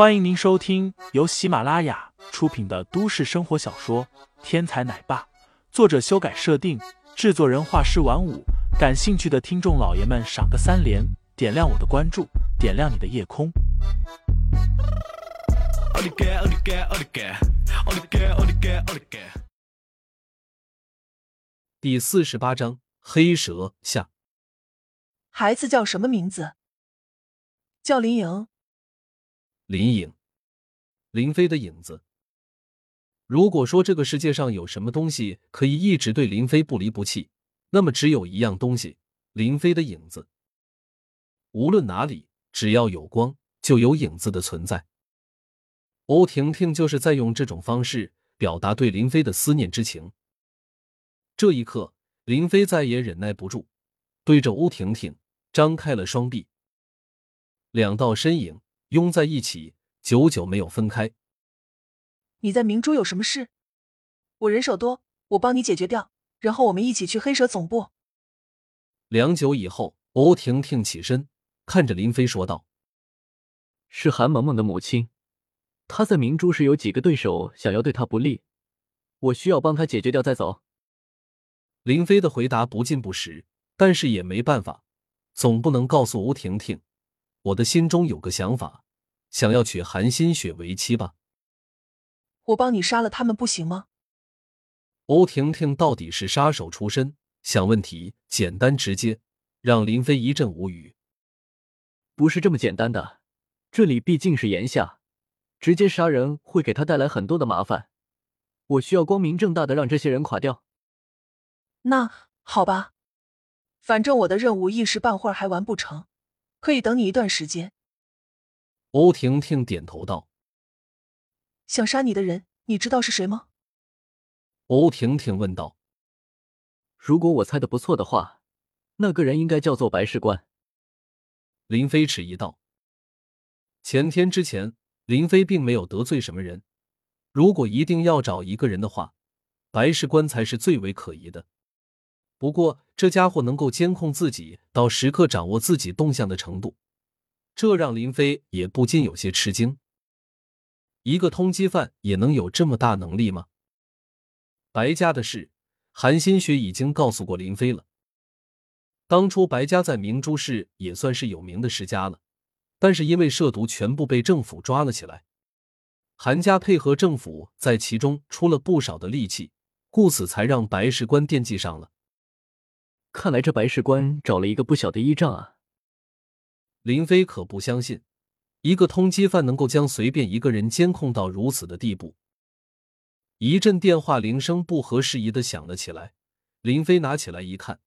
欢迎您收听由喜马拉雅出品的都市生活小说《天才奶爸》，作者修改设定，制作人画师晚舞。感兴趣的听众老爷们，赏个三连，点亮我的关注，点亮你的夜空。第四十八章黑蛇下。孩子叫什么名字？叫林颖。林颖，林飞的影子。如果说这个世界上有什么东西可以一直对林飞不离不弃，那么只有一样东西：林飞的影子。无论哪里，只要有光，就有影子的存在。欧婷婷就是在用这种方式表达对林飞的思念之情。这一刻，林飞再也忍耐不住，对着欧婷婷张开了双臂，两道身影。拥在一起，久久没有分开。你在明珠有什么事？我人手多，我帮你解决掉，然后我们一起去黑蛇总部。良久以后，欧婷婷起身，看着林飞说道：“是韩萌萌的母亲，她在明珠时有几个对手想要对她不利，我需要帮她解决掉再走。”林飞的回答不尽不实，但是也没办法，总不能告诉欧婷婷。我的心中有个想法，想要娶韩新雪为妻吧。我帮你杀了他们不行吗？欧婷婷到底是杀手出身，想问题简单直接，让林飞一阵无语。不是这么简单的，这里毕竟是炎夏，直接杀人会给他带来很多的麻烦。我需要光明正大的让这些人垮掉。那好吧，反正我的任务一时半会儿还完不成。可以等你一段时间。欧婷婷点头道：“想杀你的人，你知道是谁吗？”欧婷婷问道：“如果我猜的不错的话，那个人应该叫做白事官。”林飞迟疑道：“前天之前，林飞并没有得罪什么人。如果一定要找一个人的话，白事官才是最为可疑的。”不过，这家伙能够监控自己，到时刻掌握自己动向的程度，这让林飞也不禁有些吃惊。一个通缉犯也能有这么大能力吗？白家的事，韩新雪已经告诉过林飞了。当初白家在明珠市也算是有名的世家了，但是因为涉毒，全部被政府抓了起来。韩家配合政府，在其中出了不少的力气，故此才让白世官惦记上了。看来这白事官找了一个不小的依仗啊！林飞可不相信，一个通缉犯能够将随便一个人监控到如此的地步。一阵电话铃声不合时宜的响了起来，林飞拿起来一看，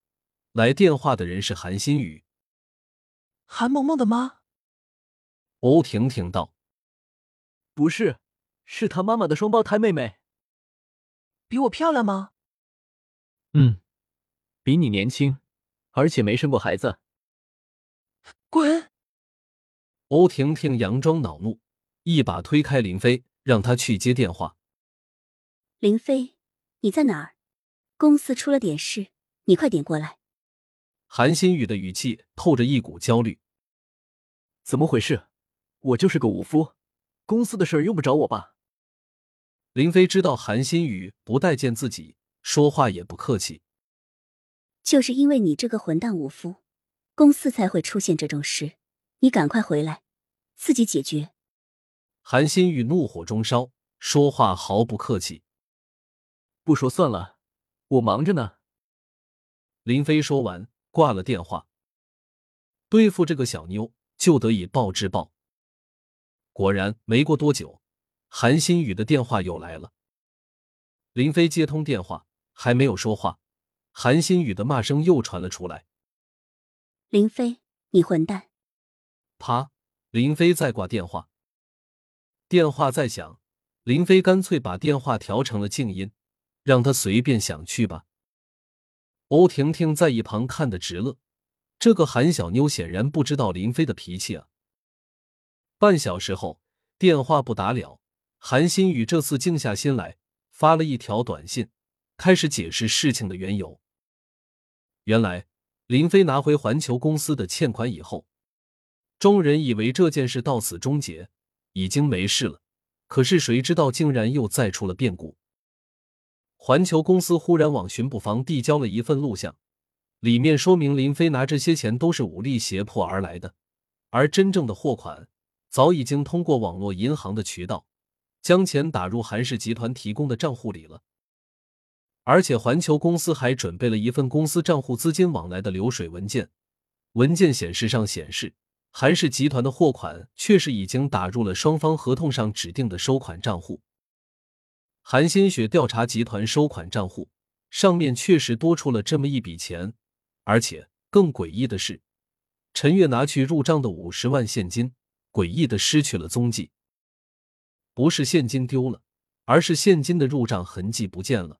来电话的人是韩新宇。韩萌萌的妈。欧婷婷道：“不是，是她妈妈的双胞胎妹妹。比我漂亮吗？”嗯。比你年轻，而且没生过孩子。滚！欧婷婷佯装恼怒，一把推开林飞，让他去接电话。林飞，你在哪儿？公司出了点事，你快点过来。韩新宇的语气透着一股焦虑。怎么回事？我就是个武夫，公司的事用不着我吧？林飞知道韩新宇不待见自己，说话也不客气。就是因为你这个混蛋武夫，公司才会出现这种事。你赶快回来，自己解决。韩新宇怒火中烧，说话毫不客气。不说算了，我忙着呢。林飞说完，挂了电话。对付这个小妞，就得以暴制暴。果然，没过多久，韩新宇的电话又来了。林飞接通电话，还没有说话。韩新宇的骂声又传了出来：“林飞，你混蛋！”啪！林飞在挂电话，电话在响，林飞干脆把电话调成了静音，让他随便想去吧。欧婷婷在一旁看得直乐，这个韩小妞显然不知道林飞的脾气啊。半小时后，电话不打了，韩新宇这次静下心来，发了一条短信，开始解释事情的缘由。原来，林飞拿回环球公司的欠款以后，众人以为这件事到此终结，已经没事了，可是谁知道竟然又再出了变故。环球公司忽然往巡捕房递交了一份录像，里面说明林飞拿这些钱都是武力胁迫而来的，而真正的货款早已经通过网络银行的渠道将钱打入韩氏集团提供的账户里了。而且环球公司还准备了一份公司账户资金往来的流水文件，文件显示上显示韩氏集团的货款确实已经打入了双方合同上指定的收款账户。韩新雪调查集团收款账户上面确实多出了这么一笔钱，而且更诡异的是，陈月拿去入账的五十万现金，诡异的失去了踪迹。不是现金丢了，而是现金的入账痕迹不见了。